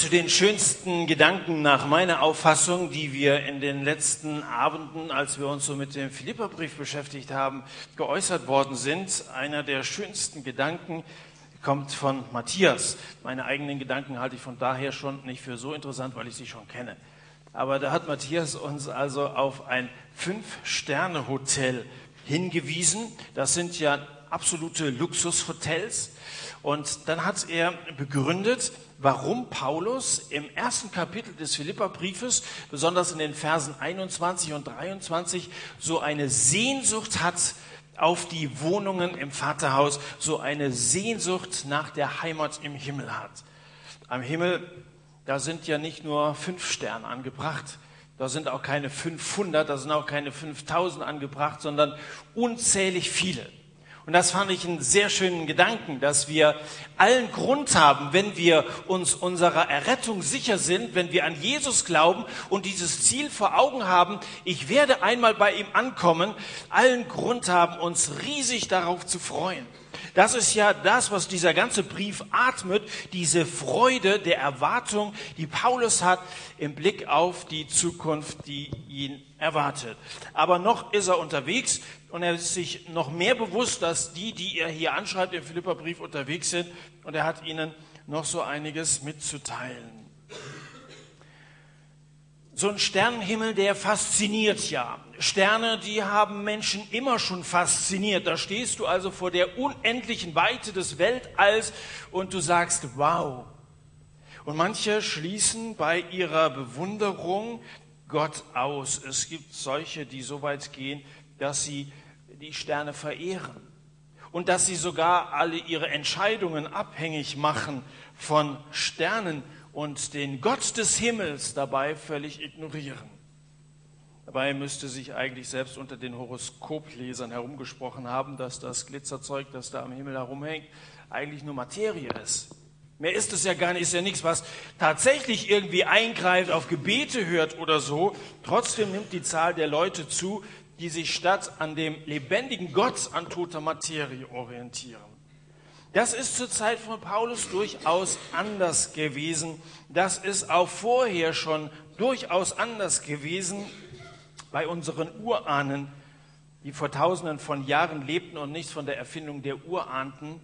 zu den schönsten Gedanken nach meiner Auffassung, die wir in den letzten Abenden, als wir uns so mit dem Philipperbrief beschäftigt haben, geäußert worden sind. Einer der schönsten Gedanken kommt von Matthias. Meine eigenen Gedanken halte ich von daher schon nicht für so interessant, weil ich sie schon kenne. Aber da hat Matthias uns also auf ein Fünf-Sterne-Hotel hingewiesen. Das sind ja absolute Luxushotels. Und dann hat er begründet, warum Paulus im ersten Kapitel des Philipperbriefes, besonders in den Versen 21 und 23, so eine Sehnsucht hat auf die Wohnungen im Vaterhaus, so eine Sehnsucht nach der Heimat im Himmel hat. Am Himmel, da sind ja nicht nur fünf Sterne angebracht, da sind auch keine 500, da sind auch keine 5000 angebracht, sondern unzählig viele. Und das fand ich einen sehr schönen Gedanken, dass wir allen Grund haben, wenn wir uns unserer Errettung sicher sind, wenn wir an Jesus glauben und dieses Ziel vor Augen haben, ich werde einmal bei ihm ankommen, allen Grund haben, uns riesig darauf zu freuen. Das ist ja das, was dieser ganze Brief atmet, diese Freude der Erwartung, die Paulus hat im Blick auf die Zukunft, die ihn erwartet. Aber noch ist er unterwegs und er ist sich noch mehr bewusst, dass die, die er hier anschreibt im Philipperbrief unterwegs sind und er hat ihnen noch so einiges mitzuteilen. So ein Sternenhimmel, der fasziniert ja. Sterne, die haben Menschen immer schon fasziniert. Da stehst du also vor der unendlichen Weite des Weltalls und du sagst, wow. Und manche schließen bei ihrer Bewunderung Gott aus. Es gibt solche, die so weit gehen, dass sie die Sterne verehren und dass sie sogar alle ihre Entscheidungen abhängig machen von Sternen und den Gott des Himmels dabei völlig ignorieren. Dabei müsste sich eigentlich selbst unter den Horoskoplesern herumgesprochen haben, dass das Glitzerzeug, das da am Himmel herumhängt, eigentlich nur Materie ist. Mehr ist es ja gar nicht, ist ja nichts, was tatsächlich irgendwie eingreift, auf Gebete hört oder so. Trotzdem nimmt die Zahl der Leute zu, die sich statt an dem lebendigen Gott an toter Materie orientieren. Das ist zur Zeit von Paulus durchaus anders gewesen. Das ist auch vorher schon durchaus anders gewesen bei unseren Urahnen, die vor tausenden von Jahren lebten und nicht von der Erfindung der Urahnten,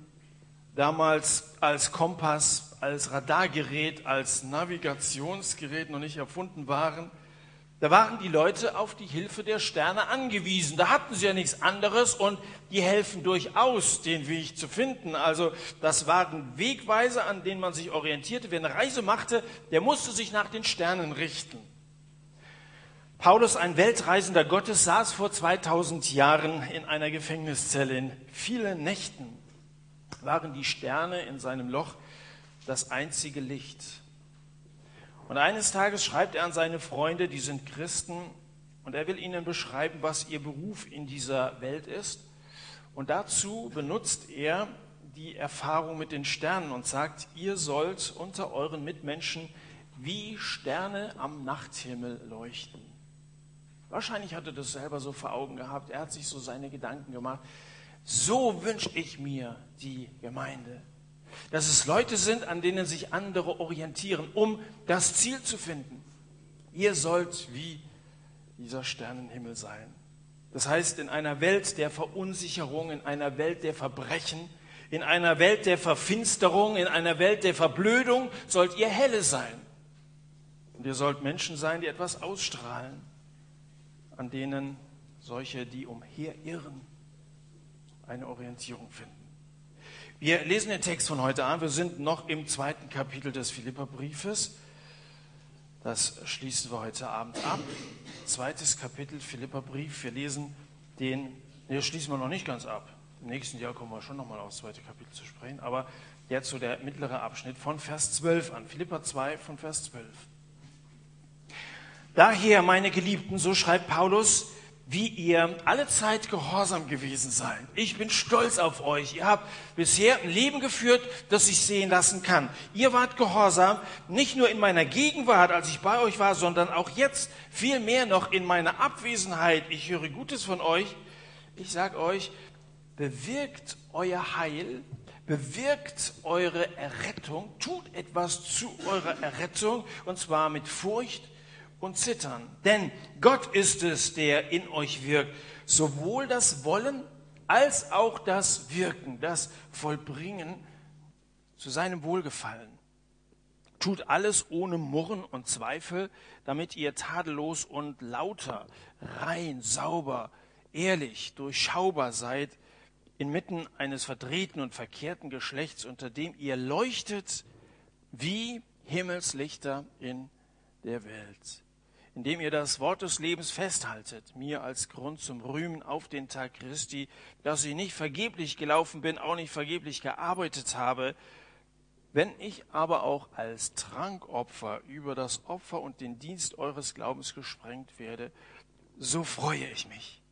damals als Kompass, als Radargerät, als Navigationsgerät noch nicht erfunden waren. Da waren die Leute auf die Hilfe der Sterne angewiesen. Da hatten sie ja nichts anderes und die helfen durchaus, den Weg zu finden. Also das waren Wegweiser, an denen man sich orientierte. Wer eine Reise machte, der musste sich nach den Sternen richten. Paulus, ein weltreisender Gottes, saß vor 2000 Jahren in einer Gefängniszelle. In vielen Nächten waren die Sterne in seinem Loch das einzige Licht. Und eines Tages schreibt er an seine Freunde, die sind Christen, und er will ihnen beschreiben, was ihr Beruf in dieser Welt ist. Und dazu benutzt er die Erfahrung mit den Sternen und sagt, ihr sollt unter euren Mitmenschen wie Sterne am Nachthimmel leuchten. Wahrscheinlich hat er das selber so vor Augen gehabt. Er hat sich so seine Gedanken gemacht. So wünsche ich mir die Gemeinde. Dass es Leute sind, an denen sich andere orientieren, um das Ziel zu finden. Ihr sollt wie dieser Sternenhimmel sein. Das heißt, in einer Welt der Verunsicherung, in einer Welt der Verbrechen, in einer Welt der Verfinsterung, in einer Welt der Verblödung sollt ihr helle sein. Und ihr sollt Menschen sein, die etwas ausstrahlen an denen solche, die umherirren, eine Orientierung finden. Wir lesen den Text von heute an. Wir sind noch im zweiten Kapitel des Philipperbriefes. Das schließen wir heute Abend ab. Zweites Kapitel Philipperbrief. Wir lesen den, ne, schließen wir noch nicht ganz ab. Im nächsten Jahr kommen wir schon nochmal aufs zweite Kapitel zu sprechen. Aber jetzt so der mittlere Abschnitt von Vers 12 an. Philippa 2 von Vers 12. Daher, meine Geliebten, so schreibt Paulus, wie ihr alle Zeit gehorsam gewesen seid. Ich bin stolz auf euch. Ihr habt bisher ein Leben geführt, das sich sehen lassen kann. Ihr wart gehorsam, nicht nur in meiner Gegenwart, als ich bei euch war, sondern auch jetzt, viel mehr noch in meiner Abwesenheit. Ich höre Gutes von euch. Ich sage euch, bewirkt euer Heil bewirkt eure Errettung, tut etwas zu eurer Errettung, und zwar mit Furcht und Zittern. Denn Gott ist es, der in euch wirkt, sowohl das Wollen als auch das Wirken, das Vollbringen zu seinem Wohlgefallen. Tut alles ohne Murren und Zweifel, damit ihr tadellos und lauter, rein, sauber, ehrlich, durchschaubar seid, inmitten eines verdrehten und verkehrten Geschlechts, unter dem ihr leuchtet wie Himmelslichter in der Welt, indem ihr das Wort des Lebens festhaltet, mir als Grund zum Rühmen auf den Tag Christi, dass ich nicht vergeblich gelaufen bin, auch nicht vergeblich gearbeitet habe, wenn ich aber auch als Trankopfer über das Opfer und den Dienst eures Glaubens gesprengt werde, so freue ich mich.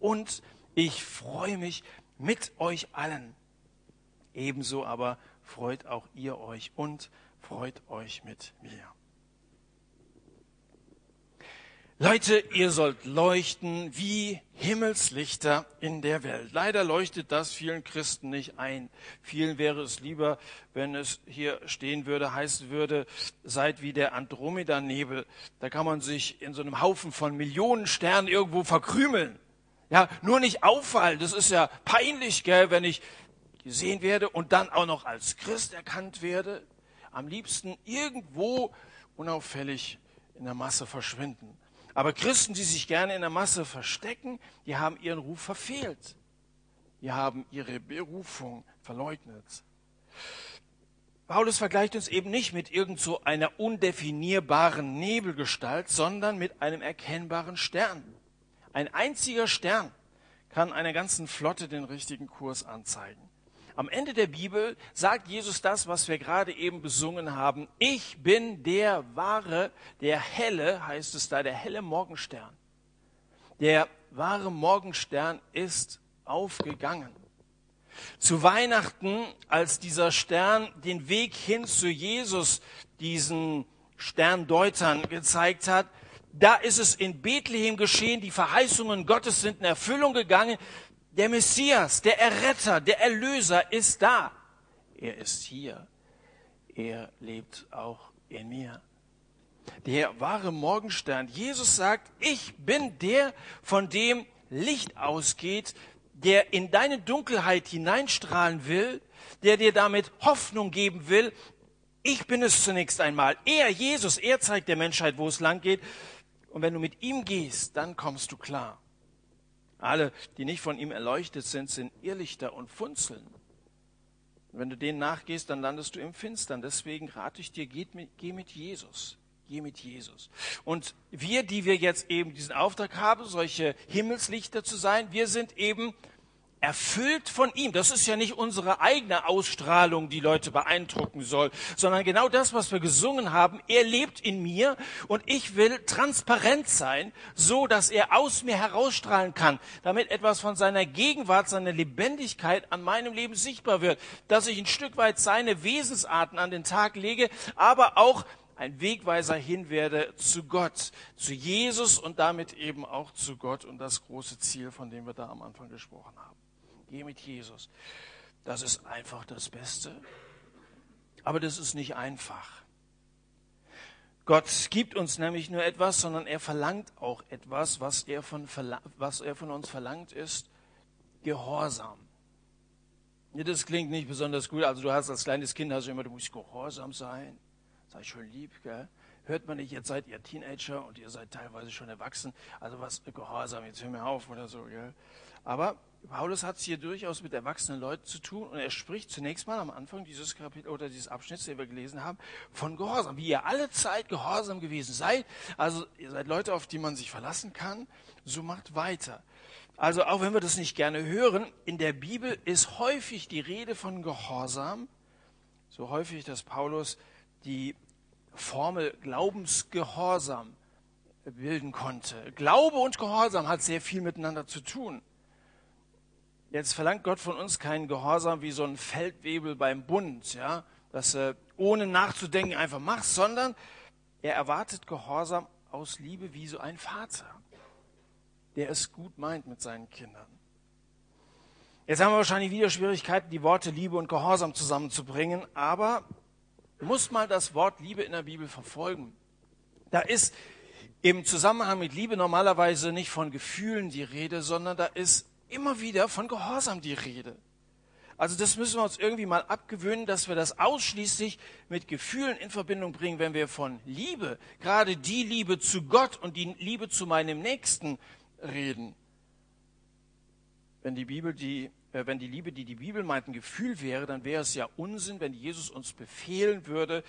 Und ich freue mich mit euch allen. Ebenso aber freut auch ihr euch und freut euch mit mir. Leute, ihr sollt leuchten wie Himmelslichter in der Welt. Leider leuchtet das vielen Christen nicht ein. Vielen wäre es lieber, wenn es hier stehen würde, heißen würde, seid wie der Andromeda-Nebel. Da kann man sich in so einem Haufen von Millionen Sternen irgendwo verkrümeln. Ja, nur nicht auffallen. Das ist ja peinlich, gell, wenn ich gesehen werde und dann auch noch als Christ erkannt werde. Am liebsten irgendwo unauffällig in der Masse verschwinden. Aber Christen, die sich gerne in der Masse verstecken, die haben ihren Ruf verfehlt. Die haben ihre Berufung verleugnet. Paulus vergleicht uns eben nicht mit irgend so einer undefinierbaren Nebelgestalt, sondern mit einem erkennbaren Stern. Ein einziger Stern kann einer ganzen Flotte den richtigen Kurs anzeigen. Am Ende der Bibel sagt Jesus das, was wir gerade eben besungen haben. Ich bin der wahre, der helle, heißt es da, der helle Morgenstern. Der wahre Morgenstern ist aufgegangen. Zu Weihnachten, als dieser Stern den Weg hin zu Jesus diesen Sterndeutern gezeigt hat, da ist es in Bethlehem geschehen, die Verheißungen Gottes sind in Erfüllung gegangen. Der Messias, der Erretter, der Erlöser ist da. Er ist hier. Er lebt auch in mir. Der wahre Morgenstern. Jesus sagt, ich bin der, von dem Licht ausgeht, der in deine Dunkelheit hineinstrahlen will, der dir damit Hoffnung geben will. Ich bin es zunächst einmal. Er, Jesus, er zeigt der Menschheit, wo es lang geht. Und wenn du mit ihm gehst, dann kommst du klar. Alle, die nicht von ihm erleuchtet sind, sind Irrlichter und Funzeln. wenn du denen nachgehst, dann landest du im Finstern. Deswegen rate ich dir, geh mit, geh mit Jesus. Geh mit Jesus. Und wir, die wir jetzt eben diesen Auftrag haben, solche Himmelslichter zu sein, wir sind eben erfüllt von ihm. Das ist ja nicht unsere eigene Ausstrahlung, die Leute beeindrucken soll, sondern genau das, was wir gesungen haben. Er lebt in mir und ich will transparent sein, so dass er aus mir herausstrahlen kann, damit etwas von seiner Gegenwart, seiner Lebendigkeit an meinem Leben sichtbar wird, dass ich ein Stück weit seine Wesensarten an den Tag lege, aber auch ein Wegweiser hin werde zu Gott, zu Jesus und damit eben auch zu Gott und das große Ziel, von dem wir da am Anfang gesprochen haben. Geh mit Jesus. Das ist einfach das Beste. Aber das ist nicht einfach. Gott gibt uns nämlich nur etwas, sondern er verlangt auch etwas, was er von, was er von uns verlangt, ist Gehorsam. Das klingt nicht besonders gut. Also du hast als kleines Kind hast du immer, du musst gehorsam sein. Sei schon lieb, gell? Hört man nicht, jetzt seid ihr Teenager und ihr seid teilweise schon erwachsen. Also was Gehorsam, jetzt hör mir auf oder so, gell? Aber Paulus hat es hier durchaus mit erwachsenen Leuten zu tun und er spricht zunächst mal am Anfang dieses Kapitel oder dieses Abschnitts, den wir gelesen haben, von Gehorsam, wie ihr alle Zeit gehorsam gewesen seid. Also ihr seid Leute, auf die man sich verlassen kann, so macht weiter. Also auch wenn wir das nicht gerne hören, in der Bibel ist häufig die Rede von Gehorsam, so häufig, dass Paulus die Formel Glaubensgehorsam bilden konnte. Glaube und Gehorsam hat sehr viel miteinander zu tun. Jetzt verlangt Gott von uns keinen Gehorsam wie so ein Feldwebel beim Bund, ja, dass er ohne nachzudenken einfach macht, sondern er erwartet Gehorsam aus Liebe wie so ein Vater, der es gut meint mit seinen Kindern. Jetzt haben wir wahrscheinlich wieder Schwierigkeiten, die Worte Liebe und Gehorsam zusammenzubringen, aber du musst mal das Wort Liebe in der Bibel verfolgen. Da ist im Zusammenhang mit Liebe normalerweise nicht von Gefühlen die Rede, sondern da ist immer wieder von Gehorsam die Rede. Also das müssen wir uns irgendwie mal abgewöhnen, dass wir das ausschließlich mit Gefühlen in Verbindung bringen, wenn wir von Liebe, gerade die Liebe zu Gott und die Liebe zu meinem Nächsten reden. Wenn die Bibel die wenn die Liebe, die die Bibel meint, ein Gefühl wäre, dann wäre es ja Unsinn, wenn Jesus uns befehlen würde,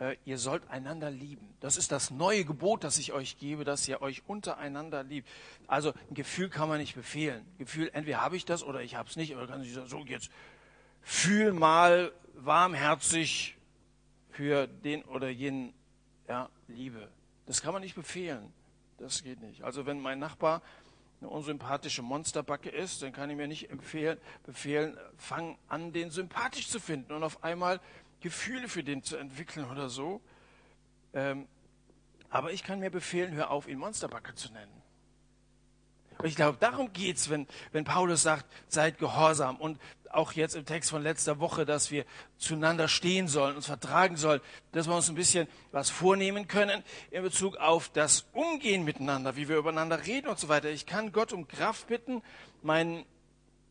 äh, ihr sollt einander lieben. Das ist das neue Gebot, das ich euch gebe, dass ihr euch untereinander liebt. Also ein Gefühl kann man nicht befehlen. Gefühl, entweder habe ich das oder ich habe es nicht. Oder kann ich sagen, so jetzt fühl mal warmherzig für den oder jenen ja, Liebe. Das kann man nicht befehlen. Das geht nicht. Also wenn mein Nachbar eine unsympathische Monsterbacke ist, dann kann ich mir nicht empfehlen, befehlen, fang an, den sympathisch zu finden und auf einmal Gefühle für den zu entwickeln oder so. Ähm, aber ich kann mir befehlen, hör auf, ihn Monsterbacke zu nennen. Und ich glaube, darum geht's, wenn, wenn Paulus sagt, seid gehorsam. Und auch jetzt im Text von letzter Woche, dass wir zueinander stehen sollen, uns vertragen sollen, dass wir uns ein bisschen was vornehmen können in Bezug auf das Umgehen miteinander, wie wir übereinander reden und so weiter. Ich kann Gott um Kraft bitten, meinen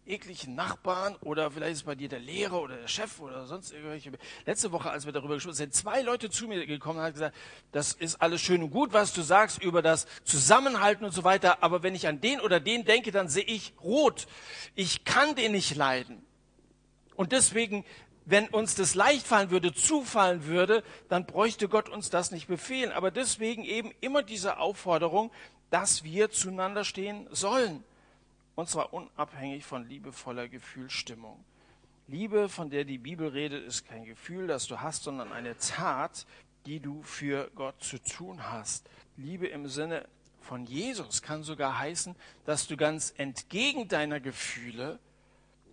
ekligen Nachbarn oder vielleicht ist bei dir der Lehrer oder der Chef oder sonst irgendwelche. Letzte Woche, als wir darüber gesprochen haben, sind zwei Leute zu mir gekommen und haben gesagt, das ist alles schön und gut, was du sagst über das Zusammenhalten und so weiter, aber wenn ich an den oder den denke, dann sehe ich rot. Ich kann den nicht leiden. Und deswegen, wenn uns das leicht fallen würde, zufallen würde, dann bräuchte Gott uns das nicht befehlen. Aber deswegen eben immer diese Aufforderung, dass wir zueinander stehen sollen. Und zwar unabhängig von liebevoller Gefühlsstimmung. Liebe, von der die Bibel redet, ist kein Gefühl, das du hast, sondern eine Tat, die du für Gott zu tun hast. Liebe im Sinne von Jesus kann sogar heißen, dass du ganz entgegen deiner Gefühle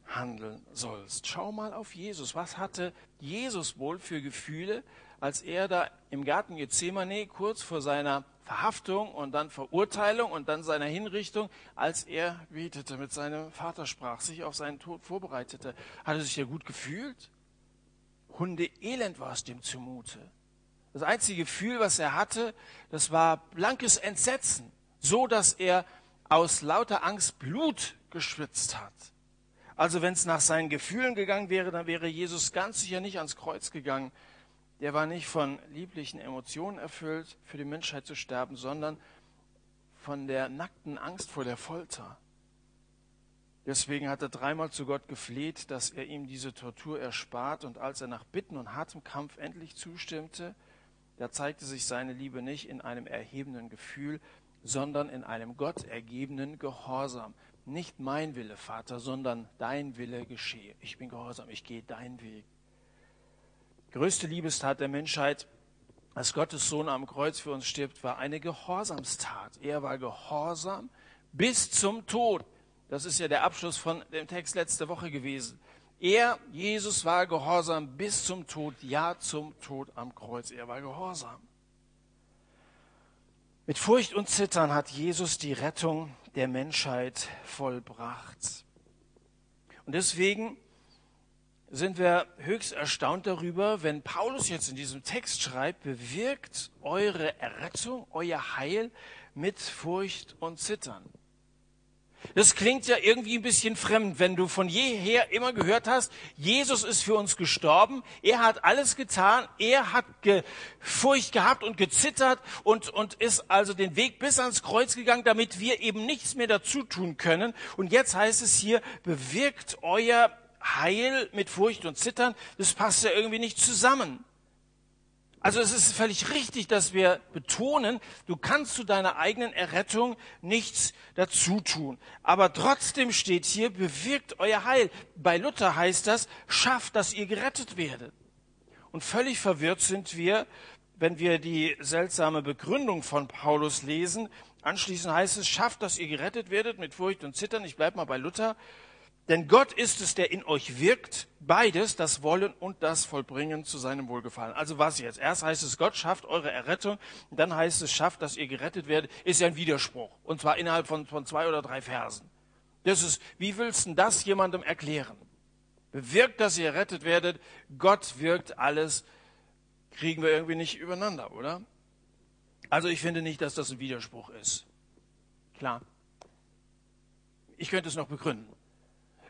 handeln sollst. Schau mal auf Jesus. Was hatte Jesus wohl für Gefühle, als er da im Garten Gethsemane kurz vor seiner Verhaftung und dann Verurteilung und dann seiner Hinrichtung, als er betete, mit seinem Vater sprach, sich auf seinen Tod vorbereitete. Hat er sich ja gut gefühlt? Hunde elend war es dem zumute. Das einzige Gefühl, was er hatte, das war blankes Entsetzen, so dass er aus lauter Angst Blut geschwitzt hat. Also wenn es nach seinen Gefühlen gegangen wäre, dann wäre Jesus ganz sicher nicht ans Kreuz gegangen, der war nicht von lieblichen Emotionen erfüllt, für die Menschheit zu sterben, sondern von der nackten Angst vor der Folter. Deswegen hat er dreimal zu Gott gefleht, dass er ihm diese Tortur erspart. Und als er nach Bitten und hartem Kampf endlich zustimmte, da zeigte sich seine Liebe nicht in einem erhebenden Gefühl, sondern in einem Gott ergebenen Gehorsam. Nicht mein Wille, Vater, sondern dein Wille geschehe. Ich bin gehorsam, ich gehe deinen Weg größte Liebestat der Menschheit, als Gottes Sohn am Kreuz für uns stirbt, war eine Gehorsamstat. Er war gehorsam bis zum Tod. Das ist ja der Abschluss von dem Text letzte Woche gewesen. Er, Jesus, war gehorsam bis zum Tod, ja zum Tod am Kreuz. Er war gehorsam. Mit Furcht und Zittern hat Jesus die Rettung der Menschheit vollbracht. Und deswegen sind wir höchst erstaunt darüber, wenn Paulus jetzt in diesem Text schreibt, bewirkt eure Errettung, euer Heil mit Furcht und Zittern. Das klingt ja irgendwie ein bisschen fremd, wenn du von jeher immer gehört hast, Jesus ist für uns gestorben, er hat alles getan, er hat ge Furcht gehabt und gezittert und, und ist also den Weg bis ans Kreuz gegangen, damit wir eben nichts mehr dazu tun können. Und jetzt heißt es hier, bewirkt euer Heil mit Furcht und Zittern, das passt ja irgendwie nicht zusammen. Also es ist völlig richtig, dass wir betonen, du kannst zu deiner eigenen Errettung nichts dazu tun. Aber trotzdem steht hier, bewirkt euer Heil. Bei Luther heißt das, schafft, dass ihr gerettet werdet. Und völlig verwirrt sind wir, wenn wir die seltsame Begründung von Paulus lesen. Anschließend heißt es, schafft, dass ihr gerettet werdet mit Furcht und Zittern. Ich bleibe mal bei Luther. Denn Gott ist es, der in euch wirkt, beides, das Wollen und das Vollbringen zu seinem Wohlgefallen. Also was jetzt? Erst heißt es, Gott schafft eure Errettung, dann heißt es, schafft, dass ihr gerettet werdet, ist ja ein Widerspruch. Und zwar innerhalb von, von zwei oder drei Versen. Das ist, wie willst du das jemandem erklären? Bewirkt, dass ihr errettet werdet. Gott wirkt alles. Kriegen wir irgendwie nicht übereinander, oder? Also ich finde nicht, dass das ein Widerspruch ist. Klar. Ich könnte es noch begründen.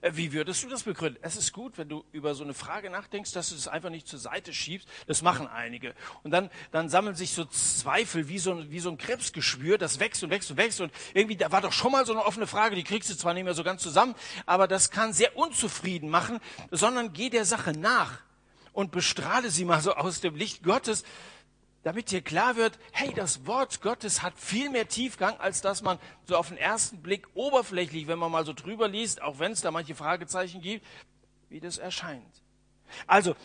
Äh, wie würdest du das begründen? Es ist gut, wenn du über so eine Frage nachdenkst, dass du es einfach nicht zur Seite schiebst. Das machen einige. Und dann, dann sammeln sich so Zweifel wie so, ein, wie so ein Krebsgeschwür, das wächst und wächst und wächst. Und irgendwie, da war doch schon mal so eine offene Frage, die kriegst du zwar nicht mehr so ganz zusammen, aber das kann sehr unzufrieden machen, sondern geh der Sache nach und bestrahle sie mal so aus dem Licht Gottes damit dir klar wird, hey, das Wort Gottes hat viel mehr Tiefgang, als dass man so auf den ersten Blick oberflächlich, wenn man mal so drüber liest, auch wenn es da manche Fragezeichen gibt, wie das erscheint. Also,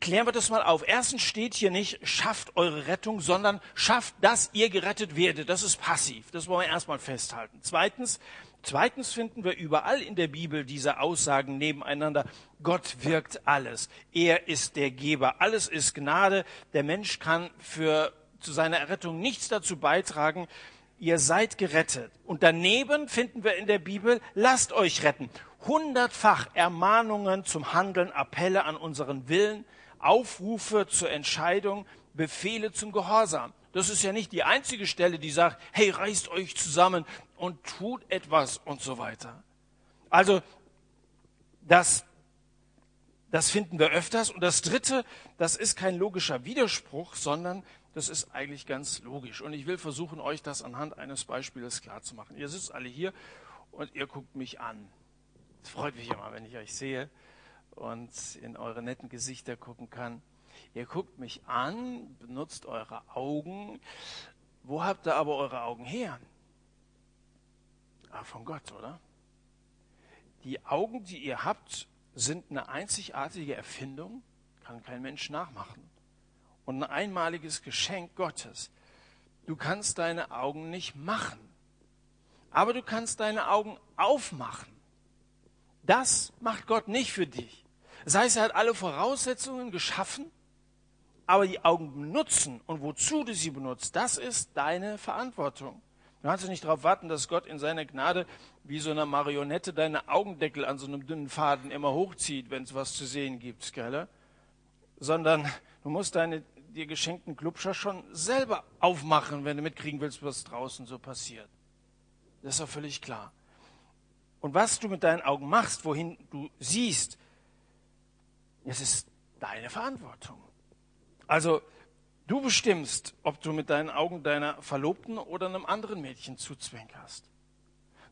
klären wir das mal auf. Erstens steht hier nicht, schafft eure Rettung, sondern schafft, dass ihr gerettet werdet. Das ist passiv. Das wollen wir erstmal festhalten. Zweitens, Zweitens finden wir überall in der Bibel diese Aussagen nebeneinander. Gott wirkt alles. Er ist der Geber. Alles ist Gnade. Der Mensch kann für, zu seiner Errettung nichts dazu beitragen. Ihr seid gerettet. Und daneben finden wir in der Bibel, lasst euch retten. Hundertfach Ermahnungen zum Handeln, Appelle an unseren Willen, Aufrufe zur Entscheidung, Befehle zum Gehorsam. Das ist ja nicht die einzige Stelle, die sagt, hey, reißt euch zusammen und tut etwas und so weiter. Also, das, das finden wir öfters. Und das Dritte, das ist kein logischer Widerspruch, sondern das ist eigentlich ganz logisch. Und ich will versuchen, euch das anhand eines Beispiels klarzumachen. Ihr sitzt alle hier und ihr guckt mich an. Es freut mich immer, wenn ich euch sehe und in eure netten Gesichter gucken kann. Ihr guckt mich an, benutzt eure Augen. Wo habt ihr aber eure Augen her? Ah, von Gott, oder? Die Augen, die ihr habt, sind eine einzigartige Erfindung, kann kein Mensch nachmachen. Und ein einmaliges Geschenk Gottes. Du kannst deine Augen nicht machen, aber du kannst deine Augen aufmachen. Das macht Gott nicht für dich. Das heißt, er hat alle Voraussetzungen geschaffen, aber die Augen benutzen und wozu du sie benutzt, das ist deine Verantwortung. Du kannst nicht darauf warten, dass Gott in seiner Gnade wie so eine Marionette deine Augendeckel an so einem dünnen Faden immer hochzieht, wenn es was zu sehen gibt, gell? Sondern du musst deine dir geschenkten Klubscher schon selber aufmachen, wenn du mitkriegen willst, was draußen so passiert. Das ist doch völlig klar. Und was du mit deinen Augen machst, wohin du siehst, das ist deine Verantwortung. Also du bestimmst, ob du mit deinen Augen deiner Verlobten oder einem anderen Mädchen zuzwinkerst.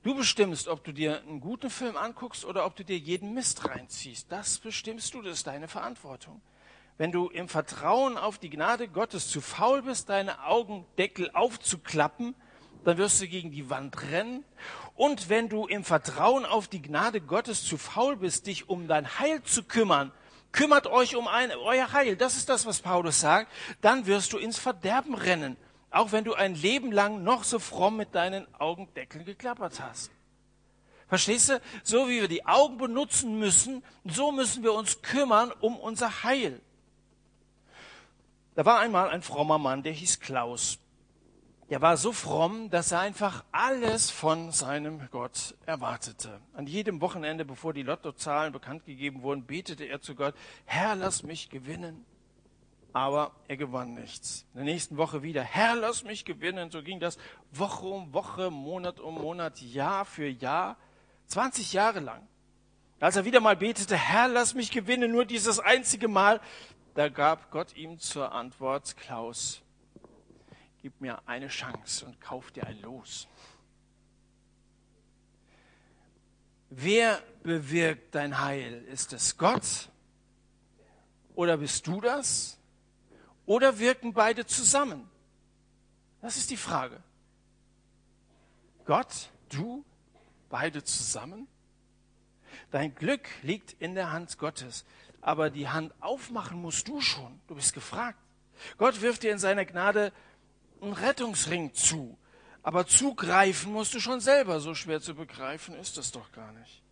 Du bestimmst, ob du dir einen guten Film anguckst oder ob du dir jeden Mist reinziehst. Das bestimmst du, das ist deine Verantwortung. Wenn du im Vertrauen auf die Gnade Gottes zu faul bist, deine Augendeckel aufzuklappen, dann wirst du gegen die Wand rennen. Und wenn du im Vertrauen auf die Gnade Gottes zu faul bist, dich um dein Heil zu kümmern, kümmert euch um ein, euer Heil. Das ist das, was Paulus sagt. Dann wirst du ins Verderben rennen. Auch wenn du ein Leben lang noch so fromm mit deinen Augendeckeln geklappert hast. Verstehst du? So wie wir die Augen benutzen müssen, so müssen wir uns kümmern um unser Heil. Da war einmal ein frommer Mann, der hieß Klaus der war so fromm, dass er einfach alles von seinem Gott erwartete. An jedem Wochenende, bevor die Lottozahlen bekannt gegeben wurden, betete er zu Gott, Herr, lass mich gewinnen. Aber er gewann nichts. In der nächsten Woche wieder, Herr, lass mich gewinnen. So ging das Woche um Woche, Monat um Monat, Jahr für Jahr, 20 Jahre lang. Als er wieder mal betete, Herr, lass mich gewinnen, nur dieses einzige Mal, da gab Gott ihm zur Antwort, Klaus, gib mir eine Chance und kauf dir ein Los. Wer bewirkt dein Heil? Ist es Gott? Oder bist du das? Oder wirken beide zusammen? Das ist die Frage. Gott, du, beide zusammen? Dein Glück liegt in der Hand Gottes, aber die Hand aufmachen musst du schon. Du bist gefragt. Gott wirft dir in seiner Gnade einen Rettungsring zu. Aber zugreifen musst du schon selber. So schwer zu begreifen ist es doch gar nicht.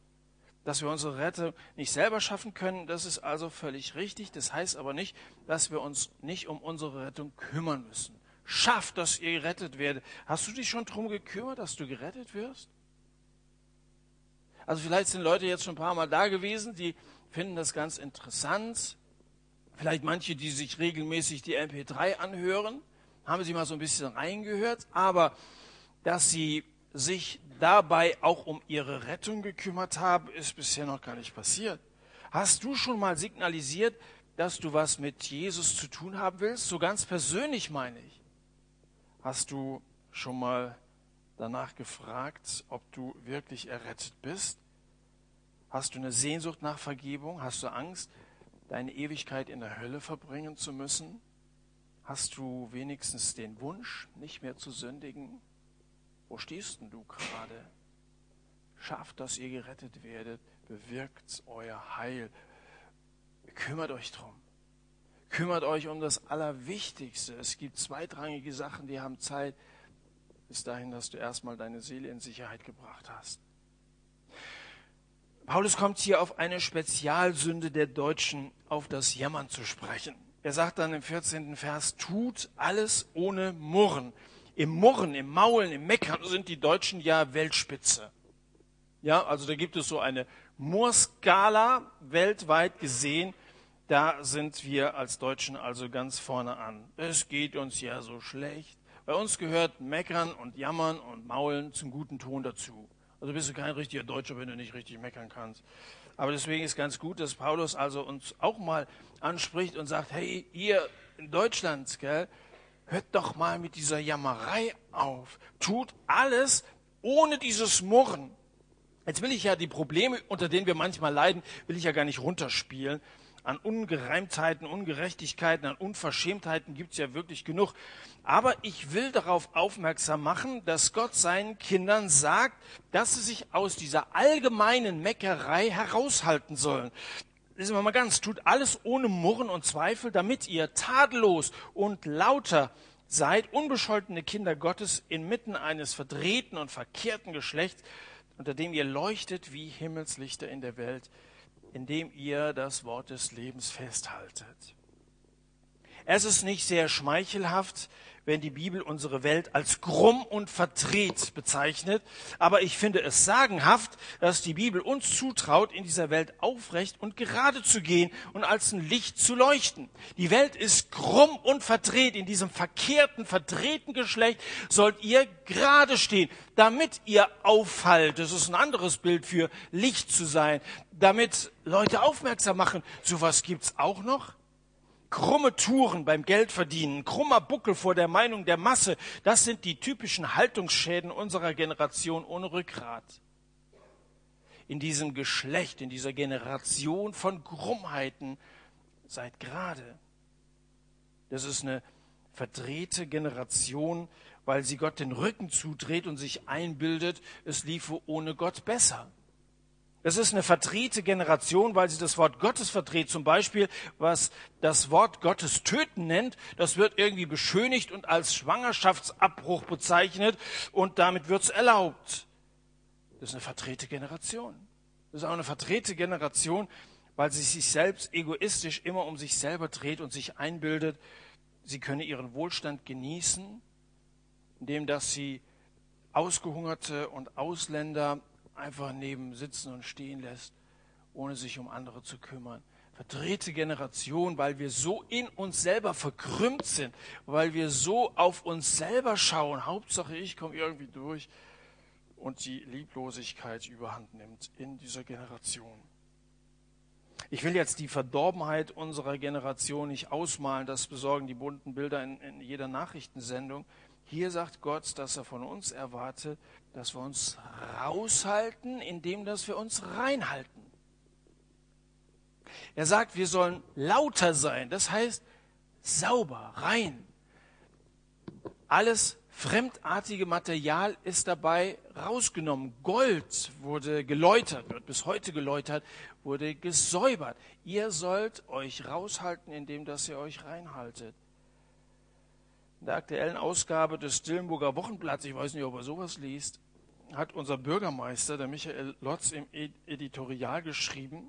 Dass wir unsere Rettung nicht selber schaffen können, das ist also völlig richtig. Das heißt aber nicht, dass wir uns nicht um unsere Rettung kümmern müssen. Schaff, dass ihr gerettet werdet. Hast du dich schon darum gekümmert, dass du gerettet wirst? Also vielleicht sind Leute jetzt schon ein paar Mal da gewesen, die finden das ganz interessant. Vielleicht manche, die sich regelmäßig die MP3 anhören, haben sie mal so ein bisschen reingehört. Aber dass sie sich dabei auch um ihre Rettung gekümmert haben, ist bisher noch gar nicht passiert. Hast du schon mal signalisiert, dass du was mit Jesus zu tun haben willst? So ganz persönlich meine ich. Hast du schon mal danach gefragt, ob du wirklich errettet bist? Hast du eine Sehnsucht nach Vergebung? Hast du Angst, deine Ewigkeit in der Hölle verbringen zu müssen? Hast du wenigstens den Wunsch, nicht mehr zu sündigen? Wo stehst denn du gerade? Schafft, dass ihr gerettet werdet, bewirkt euer Heil. Kümmert euch drum. Kümmert euch um das Allerwichtigste. Es gibt zweitrangige Sachen, die haben Zeit bis dahin, dass du erstmal deine Seele in Sicherheit gebracht hast. Paulus kommt hier auf eine Spezialsünde der Deutschen, auf das Jammern zu sprechen. Er sagt dann im 14. Vers, tut alles ohne Murren. Im Murren, im Maulen, im Meckern sind die Deutschen ja Weltspitze. Ja, also da gibt es so eine Murskala weltweit gesehen. Da sind wir als Deutschen also ganz vorne an. Es geht uns ja so schlecht. Bei uns gehört Meckern und Jammern und Maulen zum guten Ton dazu. Also bist du kein richtiger Deutscher, wenn du nicht richtig meckern kannst. Aber deswegen ist ganz gut, dass Paulus also uns auch mal anspricht und sagt, hey, ihr in Deutschland, gell, hört doch mal mit dieser Jammerei auf. Tut alles ohne dieses Murren. Jetzt will ich ja die Probleme, unter denen wir manchmal leiden, will ich ja gar nicht runterspielen. An Ungereimtheiten, Ungerechtigkeiten, an Unverschämtheiten gibt's ja wirklich genug. Aber ich will darauf aufmerksam machen, dass Gott seinen Kindern sagt, dass sie sich aus dieser allgemeinen Meckerei heraushalten sollen. Lesen wir mal ganz, tut alles ohne Murren und Zweifel, damit ihr tadellos und lauter seid, unbescholtene Kinder Gottes inmitten eines verdrehten und verkehrten Geschlechts, unter dem ihr leuchtet wie Himmelslichter in der Welt, indem ihr das Wort des Lebens festhaltet. Es ist nicht sehr schmeichelhaft, wenn die Bibel unsere Welt als krumm und verdreht bezeichnet. Aber ich finde es sagenhaft, dass die Bibel uns zutraut, in dieser Welt aufrecht und gerade zu gehen und als ein Licht zu leuchten. Die Welt ist krumm und verdreht. In diesem verkehrten, verdrehten Geschlecht sollt ihr gerade stehen, damit ihr auffallt. Das ist ein anderes Bild für Licht zu sein, damit Leute aufmerksam machen. So was gibt's auch noch krumme Touren beim Geldverdienen, krummer Buckel vor der Meinung der Masse, das sind die typischen Haltungsschäden unserer Generation ohne Rückgrat. In diesem Geschlecht, in dieser Generation von Krummheiten seid gerade. Das ist eine verdrehte Generation, weil sie Gott den Rücken zudreht und sich einbildet, es liefe ohne Gott besser. Es ist eine verdrehte Generation, weil sie das Wort Gottes verdreht. Zum Beispiel, was das Wort Gottes töten nennt, das wird irgendwie beschönigt und als Schwangerschaftsabbruch bezeichnet und damit wird es erlaubt. Das ist eine verdrehte Generation. Das ist auch eine verdrehte Generation, weil sie sich selbst egoistisch immer um sich selber dreht und sich einbildet, sie könne ihren Wohlstand genießen, indem dass sie Ausgehungerte und Ausländer einfach neben sitzen und stehen lässt, ohne sich um andere zu kümmern. Verdrehte Generation, weil wir so in uns selber verkrümmt sind, weil wir so auf uns selber schauen. Hauptsache, ich komme irgendwie durch und die Lieblosigkeit überhand nimmt in dieser Generation. Ich will jetzt die Verdorbenheit unserer Generation nicht ausmalen, das besorgen die bunten Bilder in, in jeder Nachrichtensendung. Hier sagt Gott, dass er von uns erwartet, dass wir uns raushalten, indem dass wir uns reinhalten. Er sagt, wir sollen lauter sein, das heißt sauber, rein. Alles fremdartige Material ist dabei rausgenommen. Gold wurde geläutert, wird bis heute geläutert, wurde gesäubert. Ihr sollt euch raushalten, indem dass ihr euch reinhaltet in der aktuellen Ausgabe des Dillenburger Wochenblatts, ich weiß nicht, ob er sowas liest, hat unser Bürgermeister, der Michael Lotz, im Editorial geschrieben.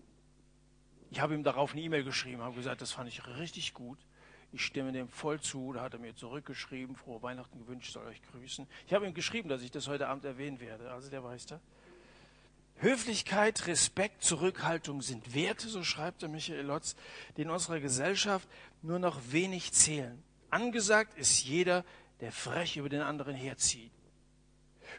Ich habe ihm darauf eine E-Mail geschrieben, habe gesagt, das fand ich richtig gut. Ich stimme dem voll zu. Da hat er mir zurückgeschrieben, frohe Weihnachten gewünscht, soll euch grüßen. Ich habe ihm geschrieben, dass ich das heute Abend erwähnen werde. Also der weiß da. Höflichkeit, Respekt, Zurückhaltung sind Werte, so schreibt der Michael Lotz, die in unserer Gesellschaft nur noch wenig zählen. Angesagt ist jeder, der frech über den anderen herzieht.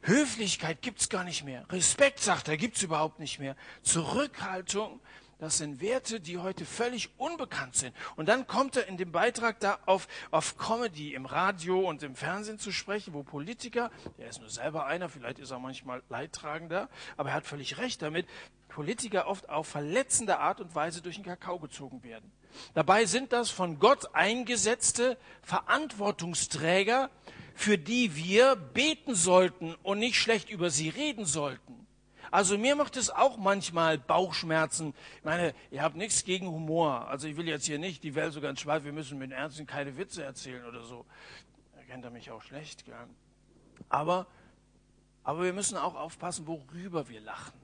Höflichkeit gibt's gar nicht mehr. Respekt, sagt er, gibt's überhaupt nicht mehr. Zurückhaltung, das sind Werte, die heute völlig unbekannt sind. Und dann kommt er in dem Beitrag da auf, auf Comedy im Radio und im Fernsehen zu sprechen, wo Politiker, der ist nur selber einer, vielleicht ist er manchmal leidtragender, aber er hat völlig recht damit, Politiker oft auf verletzende Art und Weise durch den Kakao gezogen werden. Dabei sind das von Gott eingesetzte Verantwortungsträger, für die wir beten sollten und nicht schlecht über sie reden sollten. Also mir macht es auch manchmal Bauchschmerzen. Ich meine, ihr habt nichts gegen Humor. Also ich will jetzt hier nicht die Welt so ganz schwarz, wir müssen mit Ernsten keine Witze erzählen oder so. Da kennt er mich auch schlecht. Gell? Aber, aber wir müssen auch aufpassen, worüber wir lachen.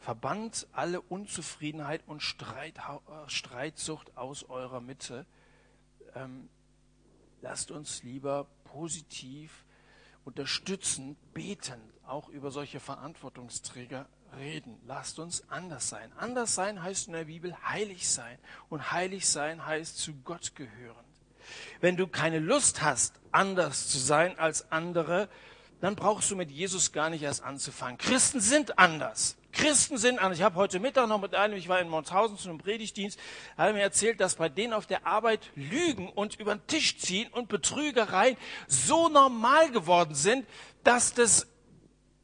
Verbannt alle Unzufriedenheit und Streit, äh, Streitsucht aus eurer Mitte. Ähm, lasst uns lieber positiv unterstützend, betend auch über solche Verantwortungsträger reden. Lasst uns anders sein. Anders sein heißt in der Bibel heilig sein. Und heilig sein heißt zu Gott gehören. Wenn du keine Lust hast, anders zu sein als andere, dann brauchst du mit Jesus gar nicht erst anzufangen. Christen sind anders. Christen sind anders. Ich habe heute Mittag noch mit einem, ich war in Monshausen zu einem Predigtdienst, er hat mir erzählt, dass bei denen auf der Arbeit Lügen und über den Tisch ziehen und Betrügereien so normal geworden sind, dass das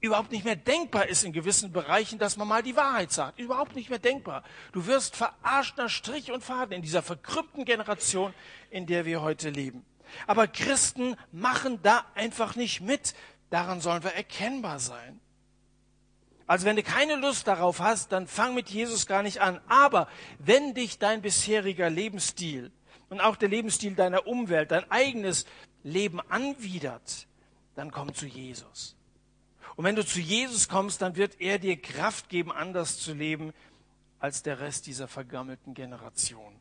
überhaupt nicht mehr denkbar ist in gewissen Bereichen, dass man mal die Wahrheit sagt. Überhaupt nicht mehr denkbar. Du wirst verarscht nach Strich und Faden in dieser verkrüppten Generation, in der wir heute leben. Aber Christen machen da einfach nicht mit. Daran sollen wir erkennbar sein. Also wenn du keine Lust darauf hast, dann fang mit Jesus gar nicht an. Aber wenn dich dein bisheriger Lebensstil und auch der Lebensstil deiner Umwelt, dein eigenes Leben anwidert, dann komm zu Jesus. Und wenn du zu Jesus kommst, dann wird er dir Kraft geben, anders zu leben als der Rest dieser vergammelten Generation.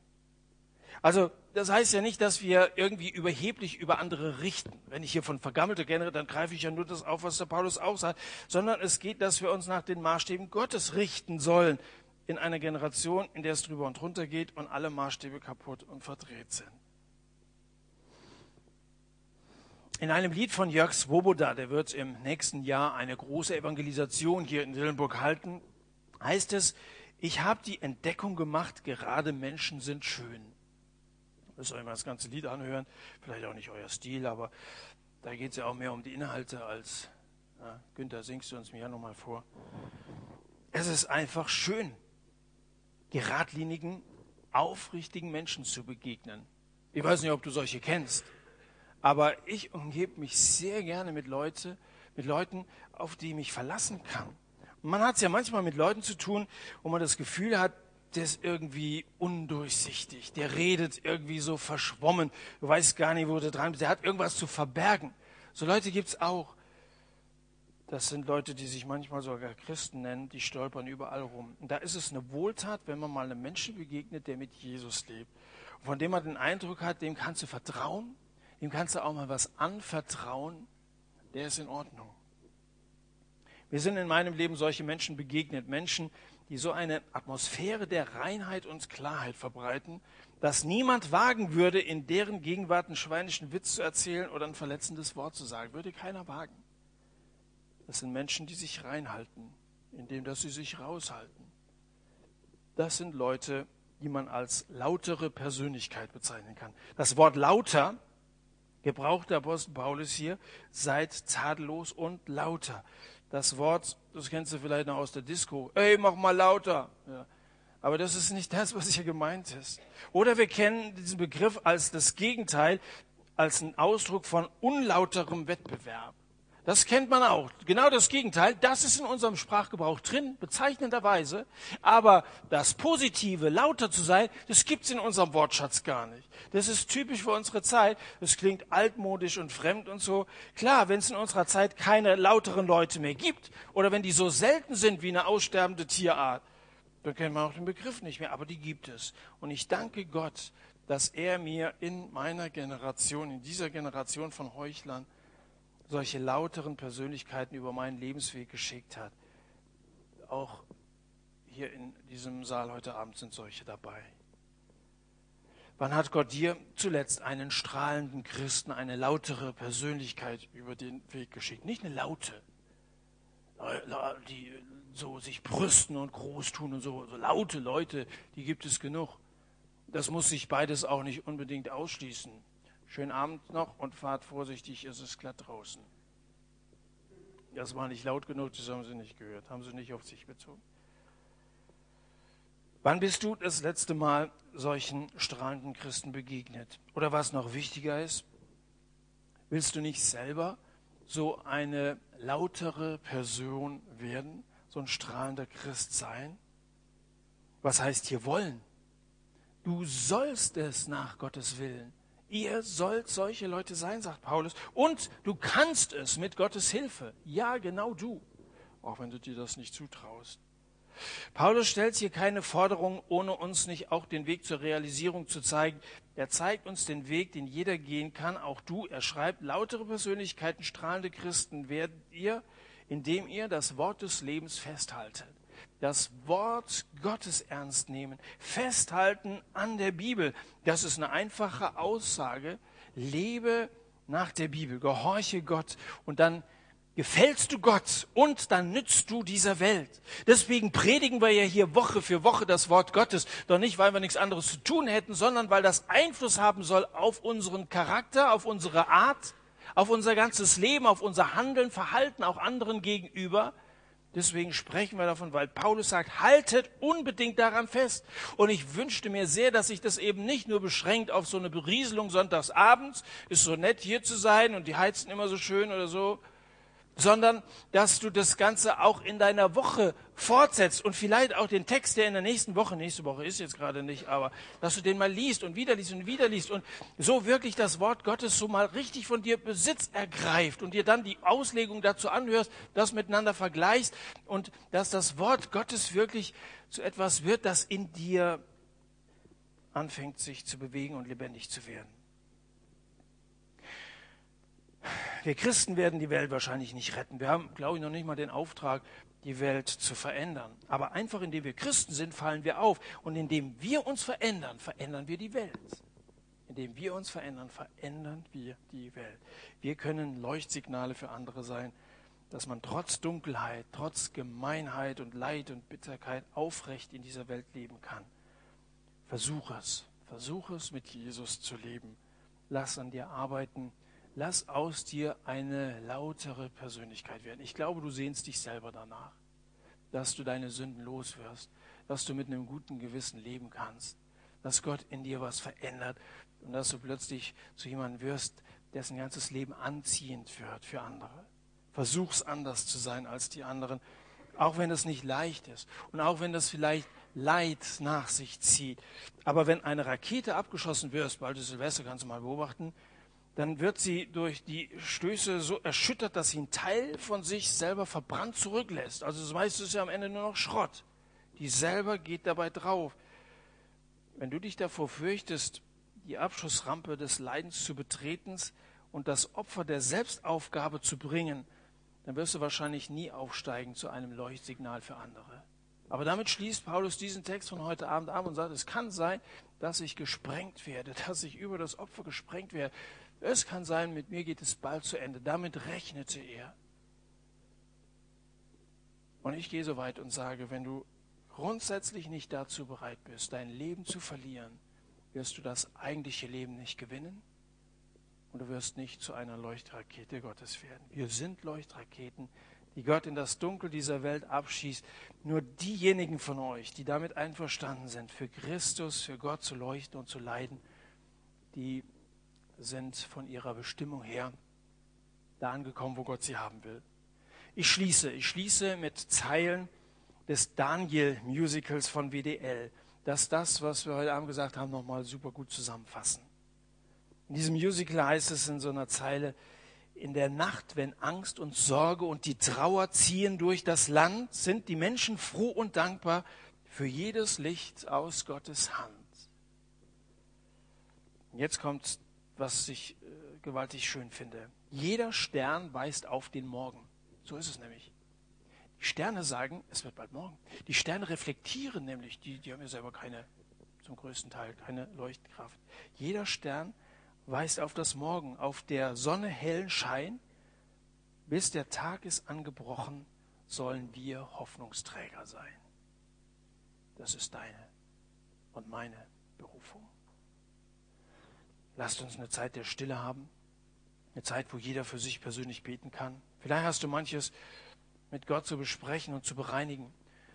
Also das heißt ja nicht, dass wir irgendwie überheblich über andere richten. Wenn ich hier von vergammelte kenne, dann greife ich ja nur das auf, was der Paulus auch sagt, sondern es geht, dass wir uns nach den Maßstäben Gottes richten sollen in einer Generation, in der es drüber und runter geht und alle Maßstäbe kaputt und verdreht sind. In einem Lied von Jörg Swoboda, der wird im nächsten Jahr eine große Evangelisation hier in Dillenburg halten, heißt es, ich habe die Entdeckung gemacht, gerade Menschen sind schön. Müsst ihr euch mal das ganze Lied anhören. Vielleicht auch nicht euer Stil, aber da geht es ja auch mehr um die Inhalte als, ja, Günther, singst du uns mir ja nochmal vor. Es ist einfach schön, geradlinigen, aufrichtigen Menschen zu begegnen. Ich weiß nicht, ob du solche kennst, aber ich umgebe mich sehr gerne mit, Leute, mit Leuten, auf die ich mich verlassen kann. Man hat es ja manchmal mit Leuten zu tun, wo man das Gefühl hat, der ist irgendwie undurchsichtig, der redet irgendwie so verschwommen, du weißt gar nicht, wo der dran ist, der hat irgendwas zu verbergen. So Leute gibt es auch. Das sind Leute, die sich manchmal sogar Christen nennen, die stolpern überall rum. Und da ist es eine Wohltat, wenn man mal einem Menschen begegnet, der mit Jesus lebt. Von dem man den Eindruck hat, dem kannst du vertrauen, dem kannst du auch mal was anvertrauen, der ist in Ordnung. Wir sind in meinem Leben solche Menschen begegnet, Menschen, die so eine Atmosphäre der Reinheit und Klarheit verbreiten, dass niemand wagen würde, in deren Gegenwart einen schweinischen Witz zu erzählen oder ein verletzendes Wort zu sagen. Würde keiner wagen. Das sind Menschen, die sich reinhalten, indem dass sie sich raushalten. Das sind Leute, die man als lautere Persönlichkeit bezeichnen kann. Das Wort lauter gebraucht der Apostel Paulus hier, seid tadellos und lauter das Wort, das kennst du vielleicht noch aus der Disco, ey, mach mal lauter. Ja. Aber das ist nicht das, was hier gemeint ist. Oder wir kennen diesen Begriff als das Gegenteil, als einen Ausdruck von unlauterem Wettbewerb. Das kennt man auch. Genau das Gegenteil. Das ist in unserem Sprachgebrauch drin, bezeichnenderweise. Aber das Positive, lauter zu sein, das gibt's in unserem Wortschatz gar nicht. Das ist typisch für unsere Zeit. Das klingt altmodisch und fremd und so. Klar, wenn es in unserer Zeit keine lauteren Leute mehr gibt oder wenn die so selten sind wie eine aussterbende Tierart, dann kennt man auch den Begriff nicht mehr. Aber die gibt es. Und ich danke Gott, dass er mir in meiner Generation, in dieser Generation von Heuchlern, solche lauteren Persönlichkeiten über meinen Lebensweg geschickt hat. auch hier in diesem Saal heute Abend sind solche dabei. Wann hat Gott dir zuletzt einen strahlenden Christen, eine lautere Persönlichkeit über den Weg geschickt? Nicht eine laute, die so sich brüsten und groß tun und so, so laute Leute, die gibt es genug. Das muss sich beides auch nicht unbedingt ausschließen. Schönen Abend noch und fahrt vorsichtig, es ist glatt draußen. Das war nicht laut genug, das haben Sie nicht gehört, haben Sie nicht auf sich bezogen. Wann bist du das letzte Mal solchen strahlenden Christen begegnet? Oder was noch wichtiger ist, willst du nicht selber so eine lautere Person werden, so ein strahlender Christ sein? Was heißt hier wollen? Du sollst es nach Gottes Willen. Ihr sollt solche Leute sein, sagt Paulus. Und du kannst es mit Gottes Hilfe. Ja, genau du. Auch wenn du dir das nicht zutraust. Paulus stellt hier keine Forderung, ohne uns nicht auch den Weg zur Realisierung zu zeigen. Er zeigt uns den Weg, den jeder gehen kann, auch du. Er schreibt, lautere Persönlichkeiten, strahlende Christen werdet ihr, indem ihr das Wort des Lebens festhaltet. Das Wort Gottes ernst nehmen, festhalten an der Bibel. Das ist eine einfache Aussage. Lebe nach der Bibel, gehorche Gott und dann gefällst du Gott und dann nützt du dieser Welt. Deswegen predigen wir ja hier Woche für Woche das Wort Gottes. Doch nicht, weil wir nichts anderes zu tun hätten, sondern weil das Einfluss haben soll auf unseren Charakter, auf unsere Art, auf unser ganzes Leben, auf unser Handeln, Verhalten auch anderen gegenüber. Deswegen sprechen wir davon, weil Paulus sagt, haltet unbedingt daran fest. Und ich wünschte mir sehr, dass sich das eben nicht nur beschränkt auf so eine Berieselung sonntags abends, ist so nett hier zu sein und die heizen immer so schön oder so, sondern dass du das Ganze auch in deiner Woche fortsetzt und vielleicht auch den Text, der in der nächsten Woche, nächste Woche ist jetzt gerade nicht, aber dass du den mal liest und wieder liest und wieder liest und so wirklich das Wort Gottes so mal richtig von dir Besitz ergreift und dir dann die Auslegung dazu anhörst, das miteinander vergleichst und dass das Wort Gottes wirklich zu etwas wird, das in dir anfängt sich zu bewegen und lebendig zu werden. Wir Christen werden die Welt wahrscheinlich nicht retten. Wir haben, glaube ich, noch nicht mal den Auftrag, die Welt zu verändern. Aber einfach indem wir Christen sind, fallen wir auf. Und indem wir uns verändern, verändern wir die Welt. Indem wir uns verändern, verändern wir die Welt. Wir können Leuchtsignale für andere sein, dass man trotz Dunkelheit, trotz Gemeinheit und Leid und Bitterkeit aufrecht in dieser Welt leben kann. Versuch es. Versuch es, mit Jesus zu leben. Lass an dir arbeiten lass aus dir eine lautere Persönlichkeit werden. Ich glaube, du sehnst dich selber danach, dass du deine Sünden loswirst, dass du mit einem guten Gewissen leben kannst, dass Gott in dir was verändert und dass du plötzlich zu jemandem wirst, dessen ganzes Leben anziehend wird für andere. Versuch's anders zu sein als die anderen, auch wenn es nicht leicht ist und auch wenn das vielleicht Leid nach sich zieht. Aber wenn eine Rakete abgeschossen wird, bald ist Silvester, kannst du mal beobachten, dann wird sie durch die Stöße so erschüttert, dass sie einen Teil von sich selber verbrannt zurücklässt. Also das meiste ist ja am Ende nur noch Schrott. Die selber geht dabei drauf. Wenn du dich davor fürchtest, die Abschussrampe des Leidens zu betreten und das Opfer der Selbstaufgabe zu bringen, dann wirst du wahrscheinlich nie aufsteigen zu einem Leuchtsignal für andere. Aber damit schließt Paulus diesen Text von heute Abend ab und sagt, es kann sein, dass ich gesprengt werde, dass ich über das Opfer gesprengt werde. Es kann sein, mit mir geht es bald zu Ende. Damit rechnete er. Und ich gehe so weit und sage, wenn du grundsätzlich nicht dazu bereit bist, dein Leben zu verlieren, wirst du das eigentliche Leben nicht gewinnen und du wirst nicht zu einer Leuchtrakete Gottes werden. Wir sind Leuchtraketen, die Gott in das Dunkel dieser Welt abschießt. Nur diejenigen von euch, die damit einverstanden sind, für Christus, für Gott zu leuchten und zu leiden, die sind von ihrer Bestimmung her da angekommen, wo Gott sie haben will. Ich schließe, ich schließe mit Zeilen des Daniel-Musicals von WDL, das das, was wir heute Abend gesagt haben, nochmal super gut zusammenfassen. In diesem Musical heißt es in so einer Zeile, in der Nacht, wenn Angst und Sorge und die Trauer ziehen durch das Land, sind die Menschen froh und dankbar für jedes Licht aus Gottes Hand. Jetzt kommt was ich äh, gewaltig schön finde. Jeder Stern weist auf den Morgen. So ist es nämlich. Die Sterne sagen, es wird bald morgen. Die Sterne reflektieren nämlich, die, die haben ja selber keine, zum größten Teil, keine Leuchtkraft. Jeder Stern weist auf das Morgen, auf der Sonne hellen Schein. Bis der Tag ist angebrochen, sollen wir Hoffnungsträger sein. Das ist deine und meine Berufung. Lasst uns eine Zeit der Stille haben, eine Zeit, wo jeder für sich persönlich beten kann. Vielleicht hast du manches mit Gott zu besprechen und zu bereinigen.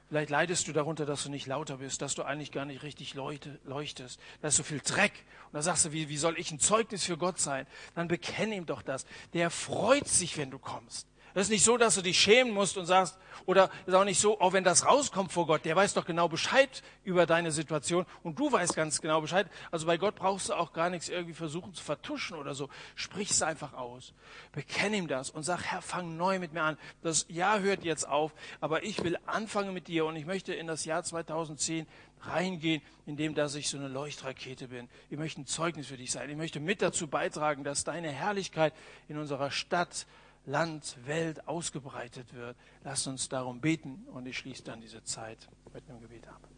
Vielleicht leidest du darunter, dass du nicht lauter bist, dass du eigentlich gar nicht richtig leuchtest. Da ist so viel Dreck. Und da sagst du, wie, wie soll ich ein Zeugnis für Gott sein? Dann bekenne ihm doch das. Der freut sich, wenn du kommst. Das ist nicht so, dass du dich schämen musst und sagst, oder ist auch nicht so, auch wenn das rauskommt vor Gott, der weiß doch genau Bescheid über deine Situation und du weißt ganz genau Bescheid. Also bei Gott brauchst du auch gar nichts irgendwie versuchen zu vertuschen oder so. Sprich es einfach aus. Bekenn ihm das und sag, Herr, fang neu mit mir an. Das Jahr hört jetzt auf, aber ich will anfangen mit dir und ich möchte in das Jahr 2010 reingehen, indem dass ich so eine Leuchtrakete bin. Ich möchte ein Zeugnis für dich sein. Ich möchte mit dazu beitragen, dass deine Herrlichkeit in unserer Stadt Land, Welt ausgebreitet wird. Lasst uns darum beten und ich schließe dann diese Zeit mit einem Gebet ab.